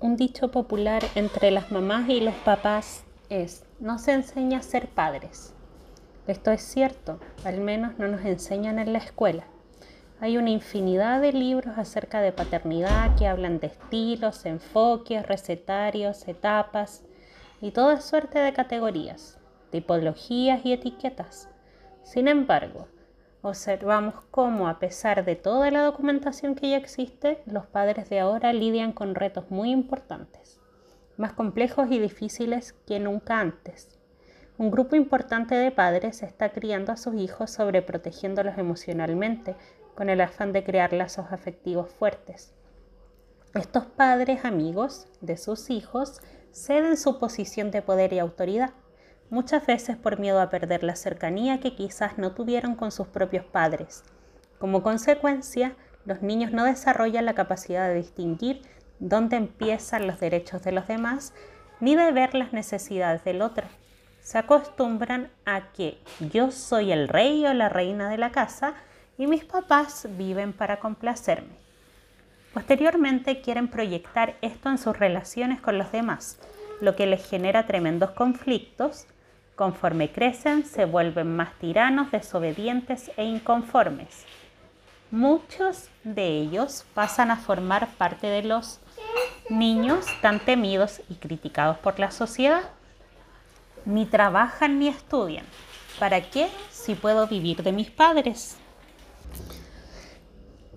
Un dicho popular entre las mamás y los papás es, no se enseña a ser padres. Esto es cierto, al menos no nos enseñan en la escuela. Hay una infinidad de libros acerca de paternidad que hablan de estilos, enfoques, recetarios, etapas y toda suerte de categorías, tipologías y etiquetas. Sin embargo, observamos cómo, a pesar de toda la documentación que ya existe, los padres de ahora lidian con retos muy importantes, más complejos y difíciles que nunca antes. Un grupo importante de padres está criando a sus hijos sobreprotegiéndolos emocionalmente, con el afán de crear lazos afectivos fuertes. Estos padres amigos de sus hijos ceden su posición de poder y autoridad, muchas veces por miedo a perder la cercanía que quizás no tuvieron con sus propios padres. Como consecuencia, los niños no desarrollan la capacidad de distinguir dónde empiezan los derechos de los demás ni de ver las necesidades del otro se acostumbran a que yo soy el rey o la reina de la casa y mis papás viven para complacerme. Posteriormente quieren proyectar esto en sus relaciones con los demás, lo que les genera tremendos conflictos. Conforme crecen, se vuelven más tiranos, desobedientes e inconformes. Muchos de ellos pasan a formar parte de los niños tan temidos y criticados por la sociedad ni trabajan ni estudian. ¿Para qué si puedo vivir de mis padres?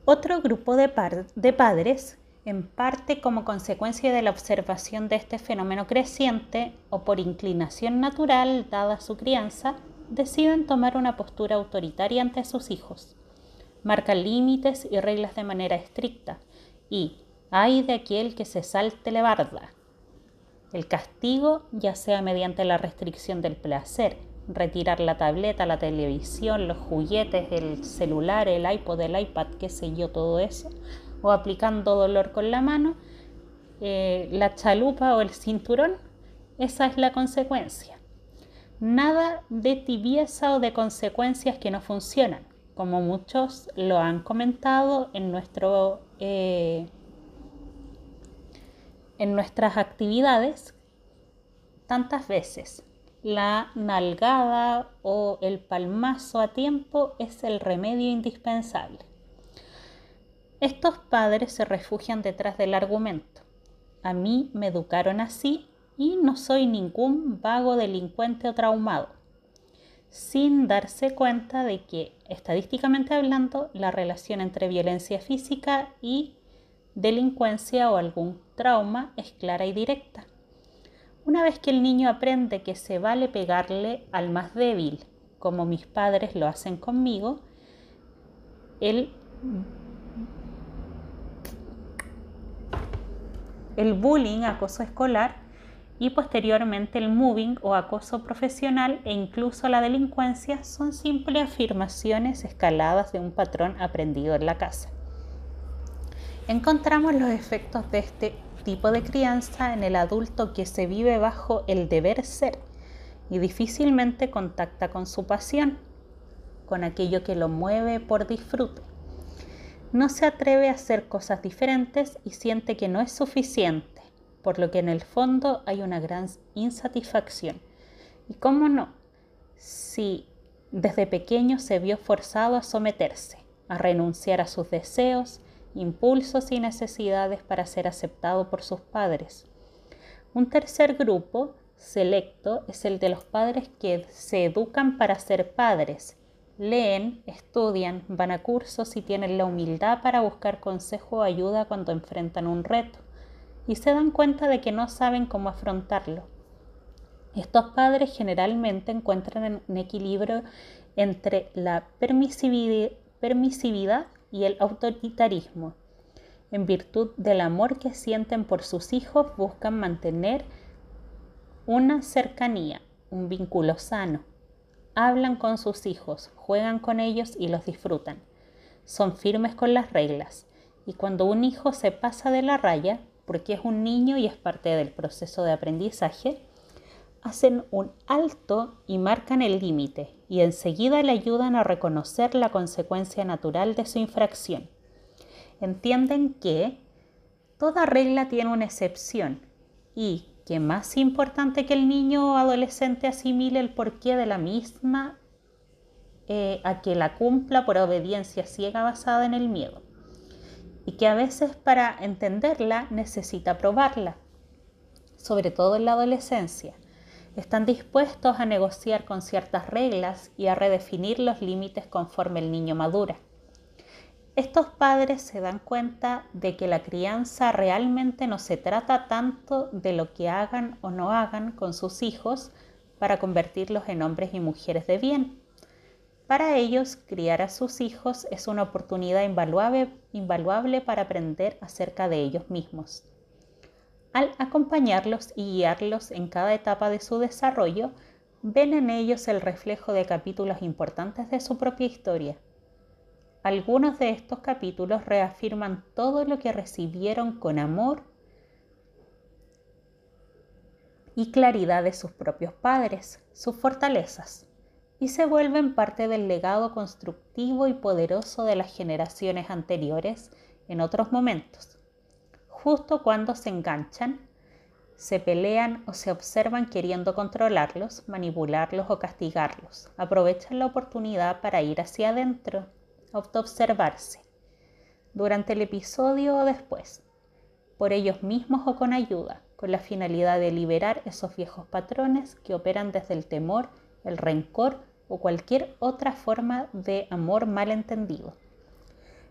Otro grupo de, padres, en parte como consecuencia de la observación de este fenómeno creciente o por inclinación natural dada su crianza, deciden tomar una postura autoritaria ante sus hijos. Marcan límites y reglas de manera estricta y hay de aquel que se salte la barda, el castigo, ya sea mediante la restricción del placer, retirar la tableta, la televisión, los juguetes, el celular, el iPod, el iPad, qué sé yo, todo eso, o aplicando dolor con la mano, eh, la chalupa o el cinturón, esa es la consecuencia. Nada de tibieza o de consecuencias que no funcionan, como muchos lo han comentado en nuestro eh, en nuestras actividades tantas veces. La nalgada o el palmazo a tiempo es el remedio indispensable. Estos padres se refugian detrás del argumento. A mí me educaron así y no soy ningún vago delincuente o traumado, sin darse cuenta de que, estadísticamente hablando, la relación entre violencia física y delincuencia o algún trauma es clara y directa. Una vez que el niño aprende que se vale pegarle al más débil, como mis padres lo hacen conmigo, el, el bullying, acoso escolar, y posteriormente el moving o acoso profesional e incluso la delincuencia son simples afirmaciones escaladas de un patrón aprendido en la casa encontramos los efectos de este tipo de crianza en el adulto que se vive bajo el deber ser y difícilmente contacta con su pasión, con aquello que lo mueve por disfrute. No se atreve a hacer cosas diferentes y siente que no es suficiente, por lo que en el fondo hay una gran insatisfacción. ¿Y cómo no? Si desde pequeño se vio forzado a someterse, a renunciar a sus deseos, impulsos y necesidades para ser aceptado por sus padres. Un tercer grupo selecto es el de los padres que se educan para ser padres. Leen, estudian, van a cursos y tienen la humildad para buscar consejo o ayuda cuando enfrentan un reto y se dan cuenta de que no saben cómo afrontarlo. Estos padres generalmente encuentran un equilibrio entre la permisividad y el autoritarismo. En virtud del amor que sienten por sus hijos, buscan mantener una cercanía, un vínculo sano. Hablan con sus hijos, juegan con ellos y los disfrutan. Son firmes con las reglas. Y cuando un hijo se pasa de la raya, porque es un niño y es parte del proceso de aprendizaje, hacen un alto y marcan el límite y enseguida le ayudan a reconocer la consecuencia natural de su infracción. Entienden que toda regla tiene una excepción y que más importante que el niño o adolescente asimile el porqué de la misma eh, a que la cumpla por obediencia ciega basada en el miedo y que a veces para entenderla necesita probarla, sobre todo en la adolescencia. Están dispuestos a negociar con ciertas reglas y a redefinir los límites conforme el niño madura. Estos padres se dan cuenta de que la crianza realmente no se trata tanto de lo que hagan o no hagan con sus hijos para convertirlos en hombres y mujeres de bien, para ellos, criar a sus hijos es una oportunidad invaluable, para aprender acerca de ellos mismos. Al acompañarlos y guiarlos en cada etapa de su desarrollo, ven en ellos el reflejo de capítulos importantes de su propia historia. Algunos de estos capítulos reafirman todo lo que recibieron con amor y claridad de sus propios padres, sus fortalezas, y se vuelven parte del legado constructivo y poderoso de las generaciones anteriores en otros momentos. Justo cuando se enganchan, se pelean o se observan queriendo controlarlos, manipularlos o castigarlos. Aprovechan la oportunidad para ir hacia adentro, autoobservarse, durante el episodio o después, por ellos mismos o con ayuda, con la finalidad de liberar esos viejos patrones que operan desde el temor, el rencor o cualquier otra forma de amor malentendido.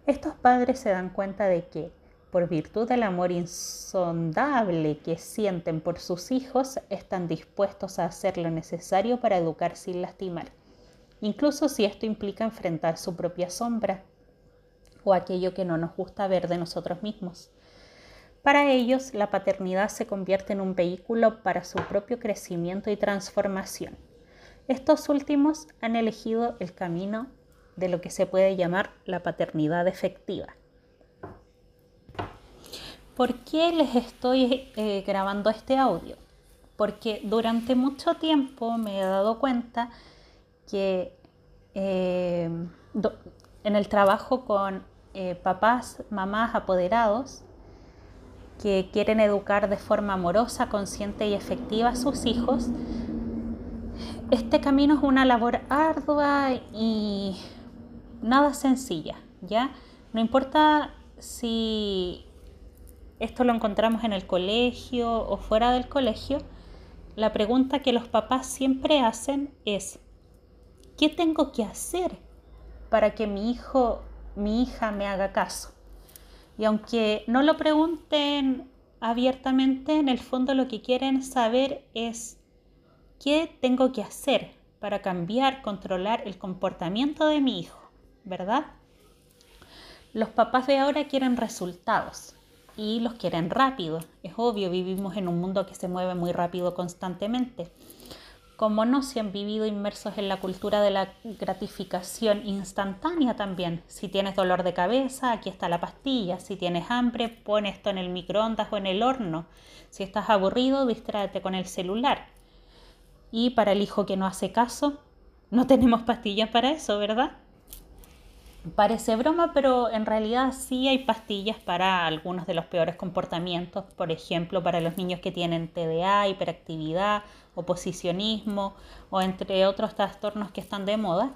Estos padres se dan cuenta de que, por virtud del amor insondable que sienten por sus hijos, están dispuestos a hacer lo necesario para educar sin lastimar, incluso si esto implica enfrentar su propia sombra o aquello que no nos gusta ver de nosotros mismos. Para ellos, la paternidad se convierte en un vehículo para su propio crecimiento y transformación. Estos últimos han elegido el camino de lo que se puede llamar la paternidad efectiva. ¿Por qué les estoy eh, grabando este audio? Porque durante mucho tiempo me he dado cuenta que eh, en el trabajo con eh, papás, mamás apoderados, que quieren educar de forma amorosa, consciente y efectiva a sus hijos, este camino es una labor ardua y nada sencilla, ¿ya? No importa si esto lo encontramos en el colegio o fuera del colegio, la pregunta que los papás siempre hacen es, ¿qué tengo que hacer para que mi hijo, mi hija me haga caso? Y aunque no lo pregunten abiertamente, en el fondo lo que quieren saber es ¿Qué tengo que hacer para cambiar, controlar el comportamiento de mi hijo? ¿Verdad? Los papás de ahora quieren resultados y los quieren rápido. Es obvio, vivimos en un mundo que se mueve muy rápido constantemente. Como no se han vivido inmersos en la cultura de la gratificación instantánea también. Si tienes dolor de cabeza, aquí está la pastilla. Si tienes hambre, pon esto en el microondas o en el horno. Si estás aburrido, distráete con el celular. Y para el hijo que no hace caso, no tenemos pastillas para eso, ¿verdad? Parece broma, pero en realidad sí hay pastillas para algunos de los peores comportamientos, por ejemplo, para los niños que tienen TDA, hiperactividad, oposicionismo o entre otros trastornos que están de moda.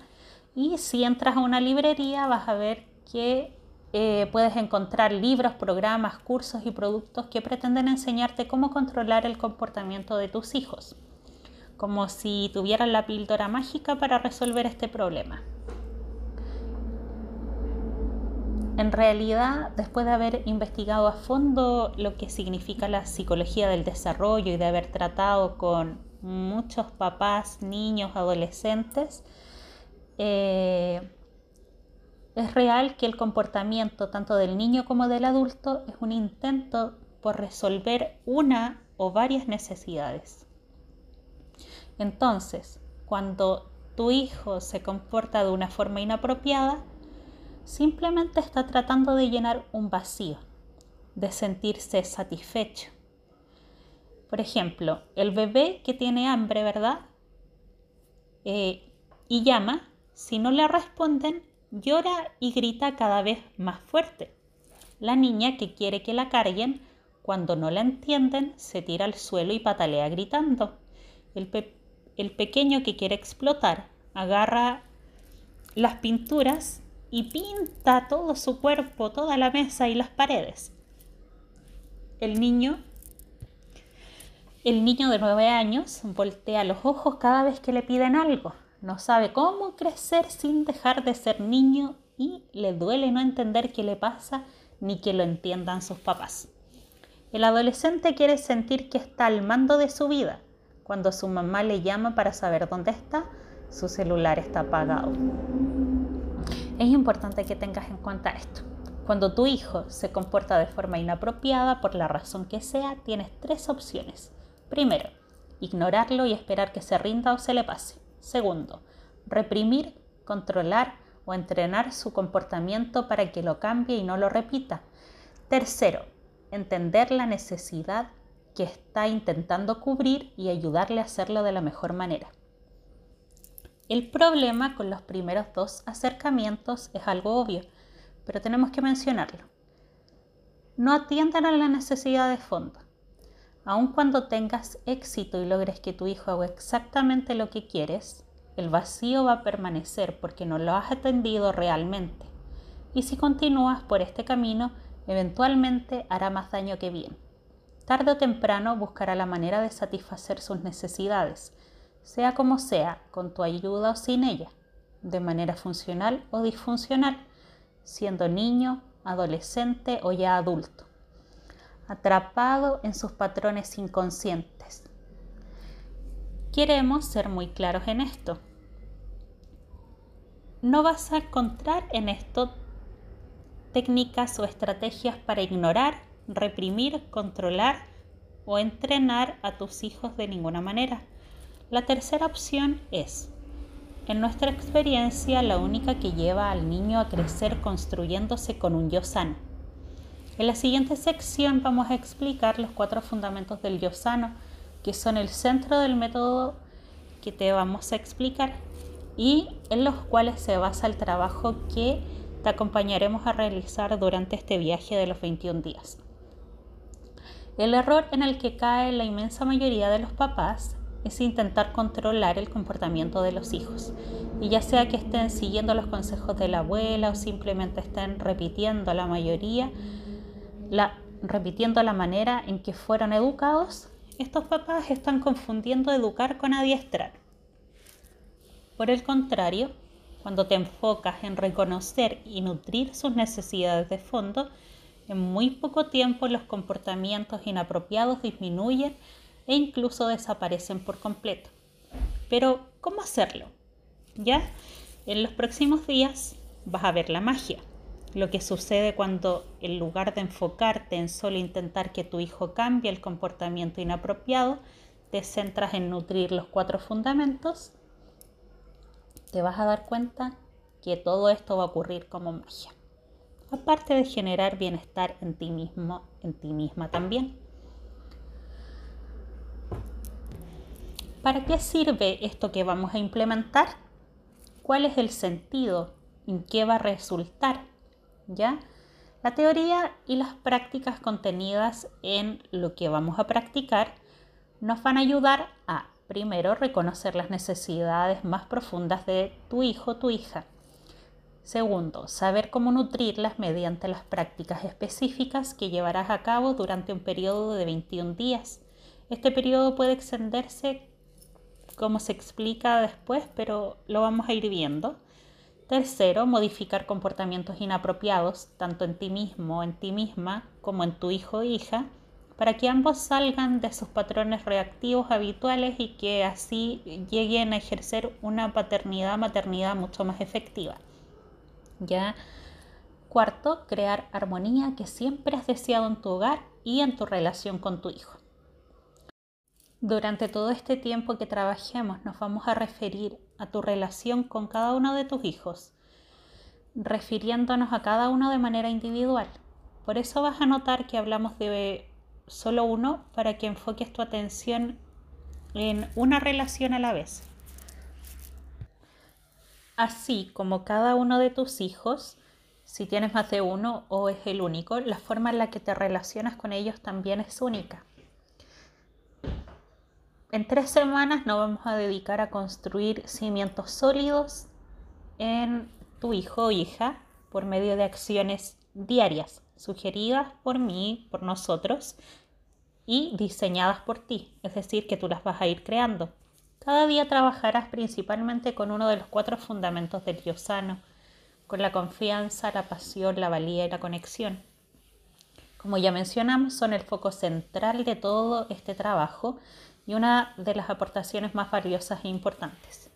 Y si entras a una librería vas a ver que eh, puedes encontrar libros, programas, cursos y productos que pretenden enseñarte cómo controlar el comportamiento de tus hijos como si tuvieran la píldora mágica para resolver este problema. En realidad, después de haber investigado a fondo lo que significa la psicología del desarrollo y de haber tratado con muchos papás, niños, adolescentes, eh, es real que el comportamiento tanto del niño como del adulto es un intento por resolver una o varias necesidades. Entonces, cuando tu hijo se comporta de una forma inapropiada, simplemente está tratando de llenar un vacío, de sentirse satisfecho. Por ejemplo, el bebé que tiene hambre, ¿verdad? Eh, y llama, si no le responden, llora y grita cada vez más fuerte. La niña que quiere que la carguen, cuando no la entienden, se tira al suelo y patalea gritando. El, el pequeño que quiere explotar agarra las pinturas y pinta todo su cuerpo, toda la mesa y las paredes. El niño, el niño de nueve años voltea los ojos cada vez que le piden algo. No sabe cómo crecer sin dejar de ser niño y le duele no entender qué le pasa ni que lo entiendan sus papás. El adolescente quiere sentir que está al mando de su vida. Cuando su mamá le llama para saber dónde está, su celular está apagado. Es importante que tengas en cuenta esto. Cuando tu hijo se comporta de forma inapropiada, por la razón que sea, tienes tres opciones. Primero, ignorarlo y esperar que se rinda o se le pase. Segundo, reprimir, controlar o entrenar su comportamiento para que lo cambie y no lo repita. Tercero, entender la necesidad que está intentando cubrir y ayudarle a hacerlo de la mejor manera. El problema con los primeros dos acercamientos es algo obvio, pero tenemos que mencionarlo. No atiendan a la necesidad de fondo. Aun cuando tengas éxito y logres que tu hijo haga exactamente lo que quieres, el vacío va a permanecer porque no lo has atendido realmente. Y si continúas por este camino, eventualmente hará más daño que bien. Tarde o temprano buscará la manera de satisfacer sus necesidades, sea como sea, con tu ayuda o sin ella, de manera funcional o disfuncional, siendo niño, adolescente o ya adulto, atrapado en sus patrones inconscientes. Queremos ser muy claros en esto. No vas a encontrar en esto técnicas o estrategias para ignorar, reprimir, controlar o entrenar a tus hijos de ninguna manera la tercera opción es, en nuestra experiencia, la única que lleva al niño a crecer construyéndose con un yo sano. En la siguiente sección vamos a explicar los cuatro fundamentos del yo sano, que son el centro del método que te vamos a explicar y en los cuales se basa el trabajo que te acompañaremos a realizar durante este viaje de los 21 días. El error en el que cae la inmensa mayoría de los papás es intentar controlar el comportamiento de los hijos. Y ya sea que estén siguiendo los consejos de la abuela o simplemente estén repitiendo la mayoría, la, repitiendo la manera en que fueron educados, estos papás están confundiendo educar con adiestrar. Por el contrario, cuando te enfocas en reconocer y nutrir sus necesidades de fondo, en muy poco tiempo los comportamientos inapropiados disminuyen e incluso desaparecen por completo. Pero, ¿cómo hacerlo? Ya, en los próximos días vas a ver la magia. Lo que sucede cuando en lugar de enfocarte en solo intentar que tu hijo cambie el comportamiento inapropiado, te centras en nutrir los cuatro fundamentos, te vas a dar cuenta que todo esto va a ocurrir como magia. Aparte de generar bienestar en ti mismo, en ti misma también. ¿Para qué sirve esto que vamos a implementar? ¿Cuál es el sentido? ¿En qué va a resultar? ¿Ya? La teoría y las prácticas contenidas en lo que vamos a practicar nos van a ayudar a, primero, reconocer las necesidades más profundas de tu hijo o tu hija. Segundo, saber cómo nutrirlas mediante las prácticas específicas que llevarás a cabo durante un periodo de 21 días. Este periodo puede extenderse como se explica después, pero lo vamos a ir viendo. Tercero, modificar comportamientos inapropiados, tanto en ti mismo, en ti misma, como en tu hijo o hija, para que ambos salgan de sus patrones reactivos habituales y que así lleguen a ejercer una paternidad, maternidad mucho más efectiva. Ya. Cuarto, crear armonía que siempre has deseado en tu hogar y en tu relación con tu hijo. Durante todo este tiempo que trabajemos nos vamos a referir a tu relación con cada uno de tus hijos, refiriéndonos a cada uno de manera individual. Por eso vas a notar que hablamos de solo uno para que enfoques tu atención en una relación a la vez. Así como cada uno de tus hijos si tienes más de uno o es el único, la forma en la que te relacionas con ellos también es única. En tres semanas nos vamos a dedicar a construir cimientos sólidos en tu hijo o hija por medio de acciones diarias sugeridas por mí, por nosotros y diseñadas por ti, es decir, que tú las vas a ir creando. Cada día trabajarás principalmente con uno de los cuatro fundamentos del yo sano, con la confianza, la pasión, la valía y la conexión. Como ya mencionamos, son el foco central de todo este trabajo y una de las aportaciones más valiosas e importantes.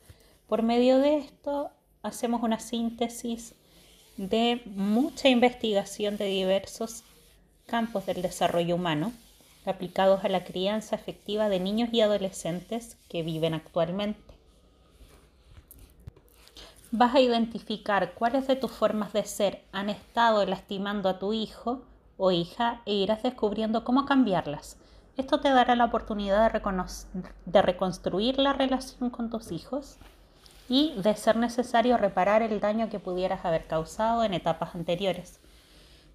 Por medio de esto, hacemos una síntesis de mucha investigación de diversos campos del desarrollo humano aplicados a la crianza efectiva de niños y adolescentes que viven actualmente. Vas a identificar cuáles de tus formas de ser han estado lastimando a tu hijo o hija e irás descubriendo cómo cambiarlas. Esto te dará la oportunidad de, reconstruir la relación con tus hijos y, de ser necesario, reparar el daño que pudieras haber causado en etapas anteriores.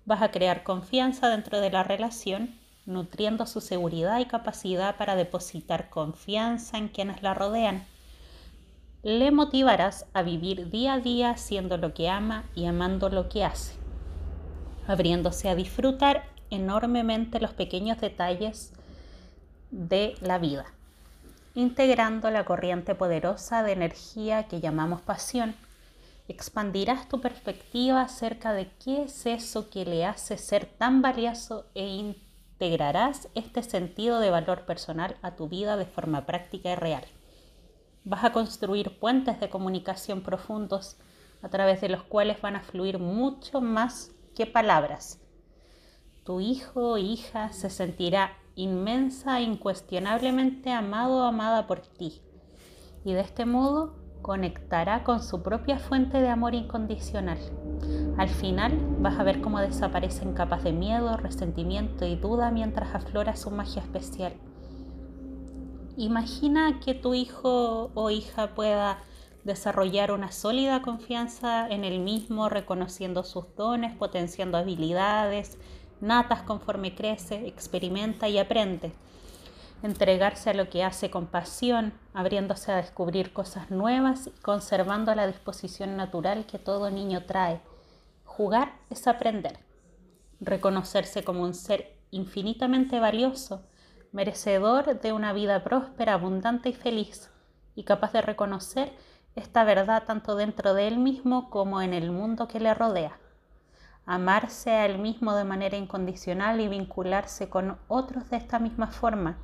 Vas a crear confianza dentro de la relación, nutriendo su seguridad y capacidad para depositar confianza en quienes la rodean le motivarás a vivir día a día haciendo lo que ama y amando lo que hace, abriéndose a disfrutar enormemente los pequeños detalles de la vida, integrando la corriente poderosa de energía que llamamos pasión. Expandirás tu perspectiva acerca de qué es eso que le hace ser tan valioso e integrarás este sentido de valor personal a tu vida de forma práctica y real. Vas a construir puentes de comunicación profundos a través de los cuales van a fluir mucho más que palabras. Tu hijo o hija se sentirá inmensa e incuestionablemente amado o amada por ti y de este modo conectará con su propia fuente de amor incondicional. Al final vas a ver cómo desaparecen capas de miedo, resentimiento y duda mientras aflora su magia especial. Imagina que tu hijo o hija pueda desarrollar una sólida confianza en el mismo, reconociendo sus dones, potenciando habilidades natas conforme crece, experimenta y aprende. Entregarse a lo que hace con pasión, abriéndose a descubrir cosas nuevas y conservando la disposición natural que todo niño trae. Jugar es aprender. Reconocerse como un ser infinitamente valioso merecedor de una vida próspera, abundante y feliz, y capaz de reconocer esta verdad tanto dentro de él mismo como en el mundo que le rodea. Amarse a él mismo de manera incondicional y vincularse con otros de esta misma forma.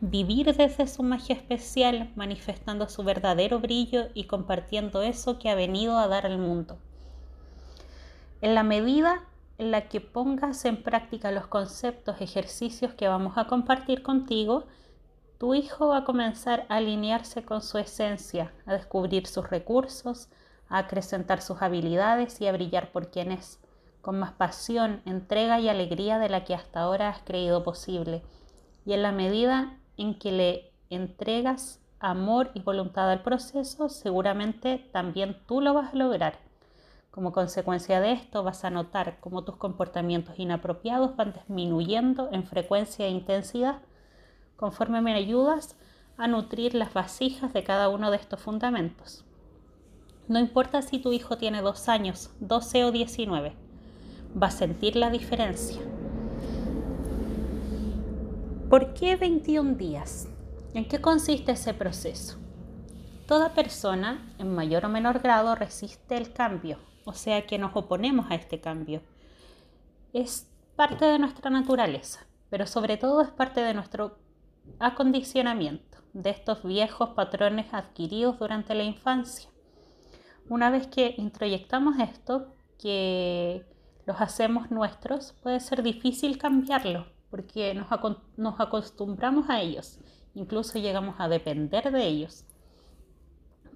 Vivir desde su magia especial, manifestando su verdadero brillo y compartiendo eso que ha venido a dar al mundo. En la medida en la que pongas en práctica los conceptos, ejercicios que vamos a compartir contigo, tu hijo va a comenzar a alinearse con su esencia, a descubrir sus recursos, a acrecentar sus habilidades y a brillar por quien es, con más pasión, entrega y alegría de la que hasta ahora has creído posible. Y en la medida en que le entregas amor y voluntad al proceso, seguramente también tú lo vas a lograr. Como consecuencia de esto vas a notar cómo tus comportamientos inapropiados van disminuyendo en frecuencia e intensidad conforme me ayudas a nutrir las vasijas de cada uno de estos fundamentos. No importa si tu hijo tiene dos años, 12 o 19, va a sentir la diferencia. ¿Por qué 21 días? ¿En qué consiste ese proceso? Toda persona, en mayor o menor grado, resiste el cambio, o sea que nos oponemos a este cambio. Es parte de nuestra naturaleza, pero sobre todo es parte de nuestro acondicionamiento, de estos viejos patrones adquiridos durante la infancia. Una vez que introyectamos esto, que los hacemos nuestros, puede ser difícil cambiarlo, porque nos, nos acostumbramos a ellos, incluso llegamos a depender de ellos.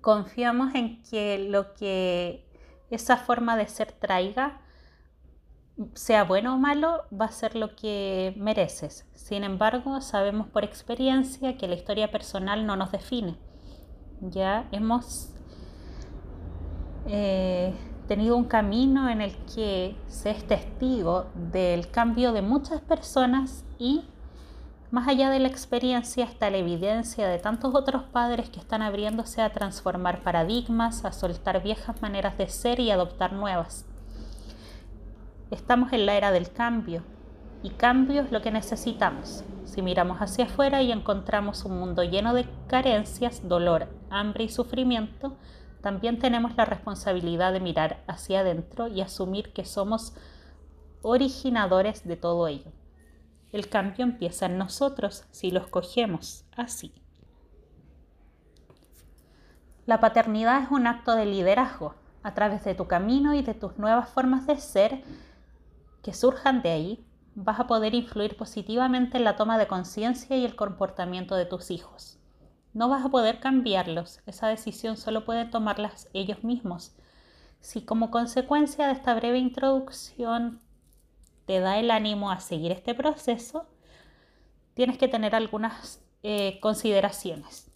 Confiamos en que lo que esa forma de ser traiga, sea bueno o malo, va a ser lo que mereces. Sin embargo, sabemos por experiencia que la historia personal no nos define. Ya hemos eh, tenido un camino en el que se es testigo del cambio de muchas personas y más allá de la experiencia está la evidencia de tantos otros padres que están abriéndose a transformar paradigmas, a soltar viejas maneras de ser y adoptar nuevas. Estamos en la era del cambio y cambio es lo que necesitamos. Si miramos hacia afuera y encontramos un mundo lleno de carencias, dolor, hambre y sufrimiento, también tenemos la responsabilidad de mirar hacia adentro y asumir que somos originadores de todo ello. El cambio empieza en nosotros si lo escogemos así. La paternidad es un acto de liderazgo a través de tu camino y de tus nuevas formas de ser que surjan de ahí. Vas a poder influir positivamente en la toma de conciencia y el comportamiento de tus hijos. No vas a poder cambiarlos, esa decisión solo pueden tomarlas ellos mismos. Si como consecuencia de esta breve introducción te da el ánimo a seguir este proceso, tienes que tener algunas eh, consideraciones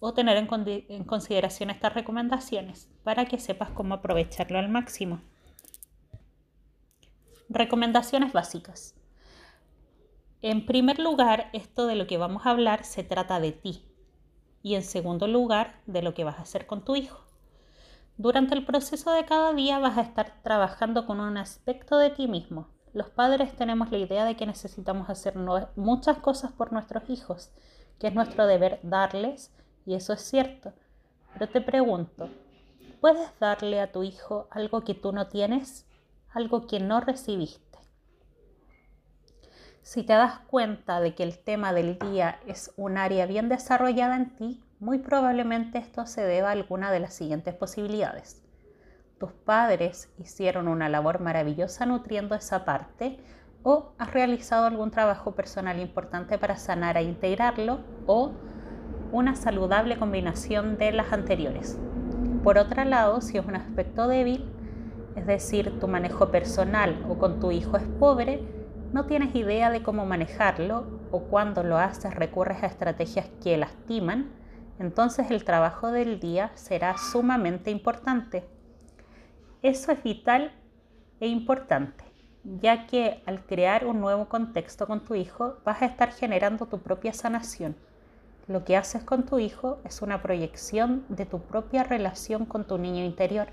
o tener en, en consideración estas recomendaciones para que sepas cómo aprovecharlo al máximo. Recomendaciones básicas. En primer lugar, esto de lo que vamos a hablar se trata de ti. Y en segundo lugar, de lo que vas a hacer con tu hijo. Durante el proceso de cada día vas a estar trabajando con un aspecto de ti mismo, los padres tenemos la idea de que necesitamos hacer muchas cosas por nuestros hijos, que es nuestro deber darles, y eso es cierto. Pero te pregunto, ¿puedes darle a tu hijo algo que tú no tienes? Algo que no recibiste. Si te das cuenta de que el tema del día es un área bien desarrollada en ti, muy probablemente esto se deba a alguna de las siguientes posibilidades tus padres hicieron una labor maravillosa nutriendo esa parte o has realizado algún trabajo personal importante para sanar e integrarlo o una saludable combinación de las anteriores. Por otro lado, si es un aspecto débil, es decir, tu manejo personal o con tu hijo es pobre, no tienes idea de cómo manejarlo o cuando lo haces recurres a estrategias que lastiman, entonces el trabajo del día será sumamente importante. Eso es vital e importante, ya que al crear un nuevo contexto con tu hijo vas a estar generando tu propia sanación. Lo que haces con tu hijo es una proyección de tu propia relación con tu niño interior.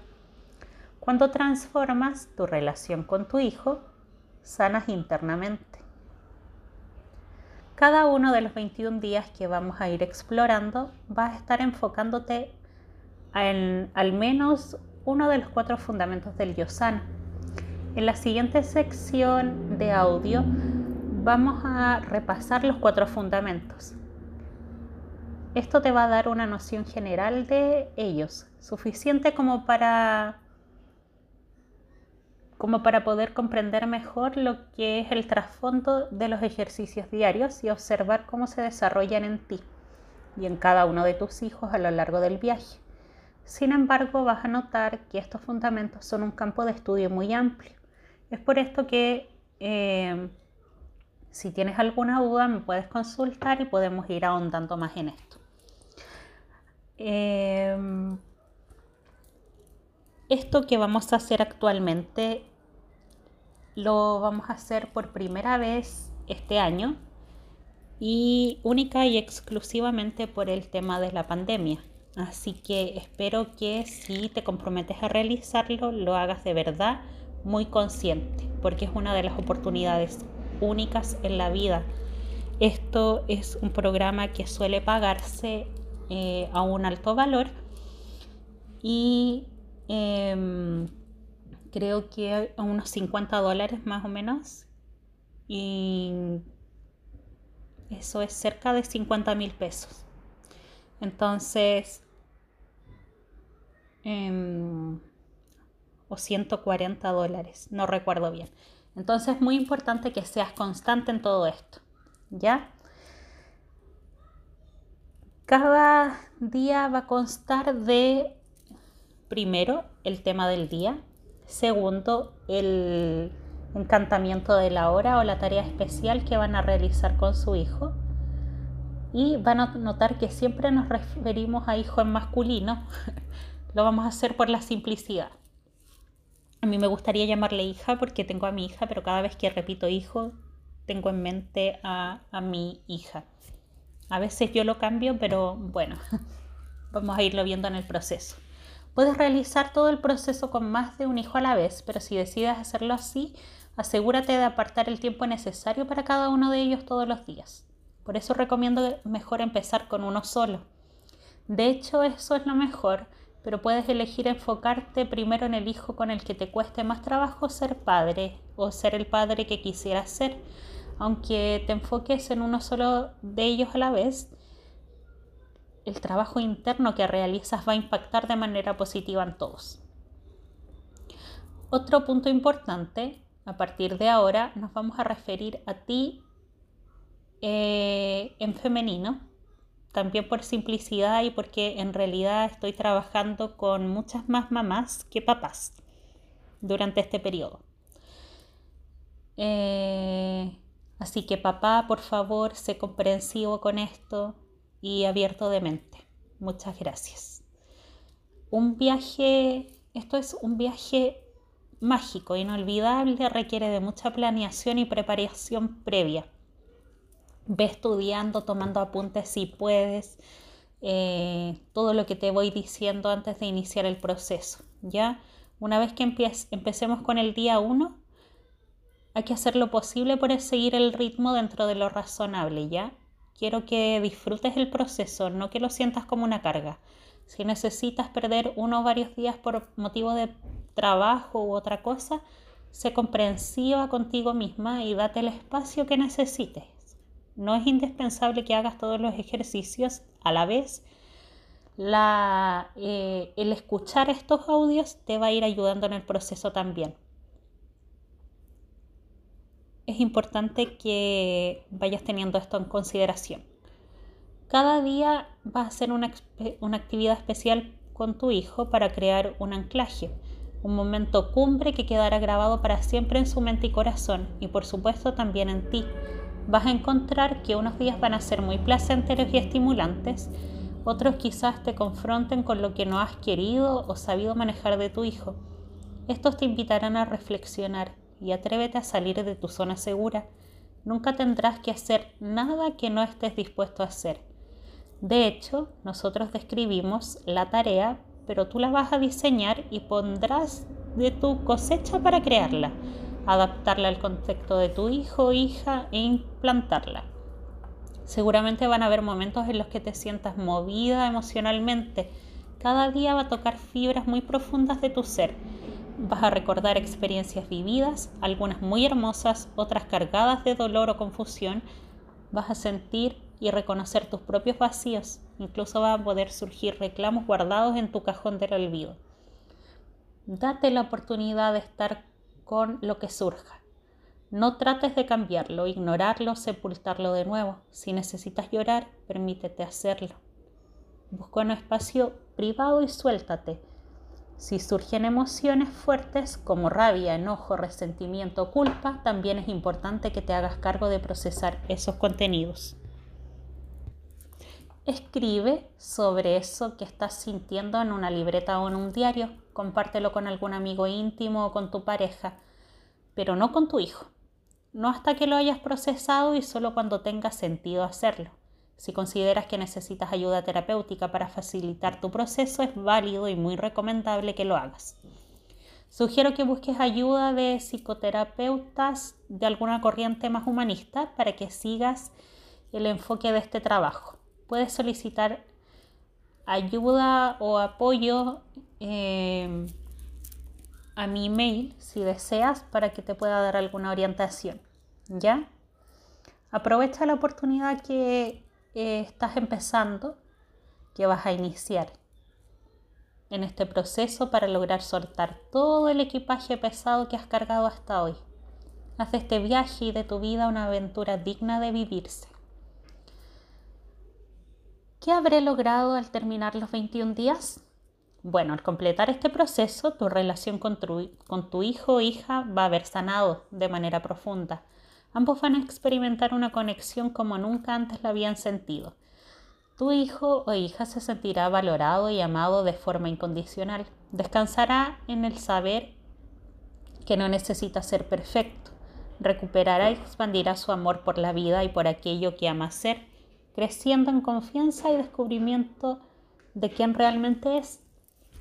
Cuando transformas tu relación con tu hijo, sanas internamente. Cada uno de los 21 días que vamos a ir explorando vas a estar enfocándote en al menos uno de los cuatro fundamentos del Yosana. En la siguiente sección de audio vamos a repasar los cuatro fundamentos. Esto te va a dar una noción general de ellos, suficiente como para como para poder comprender mejor lo que es el trasfondo de los ejercicios diarios y observar cómo se desarrollan en ti y en cada uno de tus hijos a lo largo del viaje. Sin embargo, vas a notar que estos fundamentos son un campo de estudio muy amplio. Es por esto que eh, si tienes alguna duda me puedes consultar y podemos ir ahondando más en esto. Em, esto que vamos a hacer actualmente lo vamos a hacer por primera vez este año y única y exclusivamente por el tema de la pandemia. Así que espero que si te comprometes a realizarlo, lo hagas de verdad muy consciente, porque es una de las oportunidades únicas en la vida. Esto es un programa que suele pagarse eh, a un alto valor y em, creo que a unos 50 dólares más o menos. Y eso es cerca de 50 mil pesos. Entonces, em, o 140 dólares, no recuerdo bien. Entonces es muy importante que seas constante en todo esto, ¿ya? Cada día va a constar de, primero, el tema del día, segundo, el encantamiento de la hora o la tarea especial que van a realizar con su hijo, y van a notar que siempre nos referimos a hijo en masculino. Lo vamos a hacer por la simplicidad. A mí me gustaría llamarle hija porque tengo a mi hija, pero cada vez que repito hijo, tengo en mente a, a mi hija. A veces yo lo cambio, pero bueno, vamos a irlo viendo en el proceso. Puedes realizar todo el proceso con más de un hijo a la vez, pero si decides hacerlo así, asegúrate de apartar el tiempo necesario para cada uno de ellos todos los días. Por eso recomiendo mejor empezar con uno solo. De hecho, eso es lo mejor, pero puedes elegir enfocarte primero en el hijo con el que te cueste más trabajo ser padre o ser el padre que quisieras ser. Aunque te enfoques en uno solo de ellos a la vez, el trabajo interno que realizas va a impactar de manera positiva en todos. Otro punto importante, a partir de ahora nos vamos a referir a ti eh, en femenino, también por simplicidad y porque en realidad estoy trabajando con muchas más mamás que papás durante este periodo. Eh, así que papá, por favor, sé comprensivo con esto, y abierto de mente. Muchas gracias. Un viaje, esto es un viaje mágico, inolvidable, requiere de mucha planeación y preparación previa. Ve estudiando, tomando apuntes si puedes, eh, todo lo que te voy diciendo antes de iniciar el proceso. ¿ya? Una vez que empecemos con el día 1, hay que hacer lo posible por seguir el ritmo dentro de lo razonable, ¿ya? Quiero que disfrutes el proceso, no que lo sientas como una carga. Si necesitas perder uno o varios días por motivo de trabajo u otra cosa, sé comprensiva contigo misma y date el espacio que necesites. No es indispensable que hagas todos los ejercicios a la vez. Eh, el escuchar estos audios te va a ir ayudando en el proceso también es importante que vayas teniendo esto en consideración. Cada día vas a hacer una, actividad especial con tu hijo para crear un anclaje, un momento cumbre que quedará grabado para siempre en su mente y corazón y por supuesto también en ti. Vas a encontrar que unos días van a ser muy placenteros y estimulantes, otros quizás te confronten con lo que no has querido o sabido manejar de tu hijo. Estos te invitarán a reflexionar y atrévete a salir de tu zona segura. Nunca tendrás que hacer nada que no estés dispuesto a hacer. De hecho, nosotros describimos la tarea, pero tú la vas a diseñar y pondrás de tu cosecha para crearla, adaptarla al contexto de tu hijo o hija e implantarla. Seguramente van a haber momentos en los que te sientas movida emocionalmente. Cada día va a tocar fibras muy profundas de tu ser Vas a recordar experiencias vividas, algunas muy hermosas, otras cargadas de dolor o confusión. Vas a sentir y reconocer tus propios vacíos. Incluso van a poder surgir reclamos guardados en tu cajón del olvido. Date la oportunidad de estar con lo que surja. No trates de cambiarlo, ignorarlo, sepultarlo de nuevo. Si necesitas llorar, permítete hacerlo. Busca un espacio privado y suéltate si surgen emociones fuertes como rabia, enojo, resentimiento o culpa, también es importante que te hagas cargo de procesar esos contenidos. Escribe sobre eso que estás sintiendo en una libreta o en un diario. Compártelo con algún amigo íntimo o con tu pareja, pero no con tu hijo. No hasta que lo hayas procesado y solo cuando tenga sentido hacerlo. Si consideras que necesitas ayuda terapéutica para facilitar tu proceso, es válido y muy recomendable que lo hagas. Sugiero que busques ayuda de psicoterapeutas de alguna corriente más humanista para que sigas el enfoque de este trabajo. Puedes solicitar ayuda o apoyo eh, a mi email si deseas para que te pueda dar alguna orientación. ¿Ya? Aprovecha la oportunidad estás empezando, que vas a iniciar en este proceso para lograr soltar todo el equipaje pesado que has cargado hasta hoy. Haz de este viaje y de tu vida una aventura digna de vivirse. ¿Qué habré logrado al terminar los 21 días? Bueno, al completar este proceso, tu relación con tu, con tu hijo o hija va a haber sanado de manera profunda Ambos van a experimentar una conexión como nunca antes la habían sentido. Tu hijo o hija se sentirá valorado y amado de forma incondicional. Descansará en el saber que no necesita ser perfecto. Recuperará y expandirá su amor por la vida y por aquello que ama ser, creciendo en confianza y descubrimiento de quién realmente es.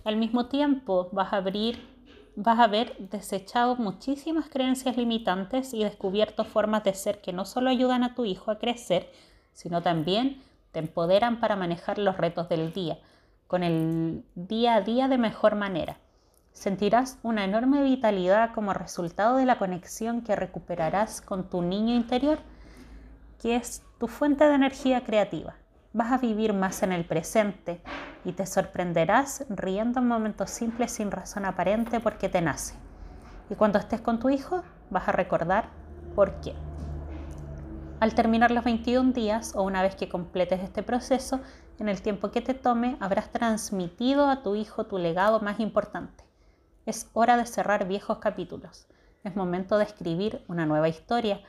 Al mismo tiempo vas a abrir, vas a haber desechado muchísimas creencias limitantes y descubierto formas de ser que no solo ayudan a tu hijo a crecer, sino también te empoderan para manejar los retos del día, con el día a día de mejor manera. Sentirás una enorme vitalidad como resultado de la conexión que recuperarás con tu niño interior, que es tu fuente de energía creativa. Vas a vivir más en el presente y te sorprenderás riendo en momentos simples sin razón aparente porque te nace. Y cuando estés con tu hijo, vas a recordar por qué. Al terminar los 21 días o una vez que completes este proceso, en el tiempo que te tome, habrás transmitido a tu hijo tu legado más importante es hora de cerrar viejos capítulos. Es momento de escribir una nueva historia.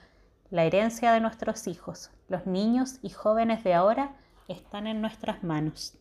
La herencia de nuestros hijos, los niños y jóvenes de ahora, están en nuestras manos.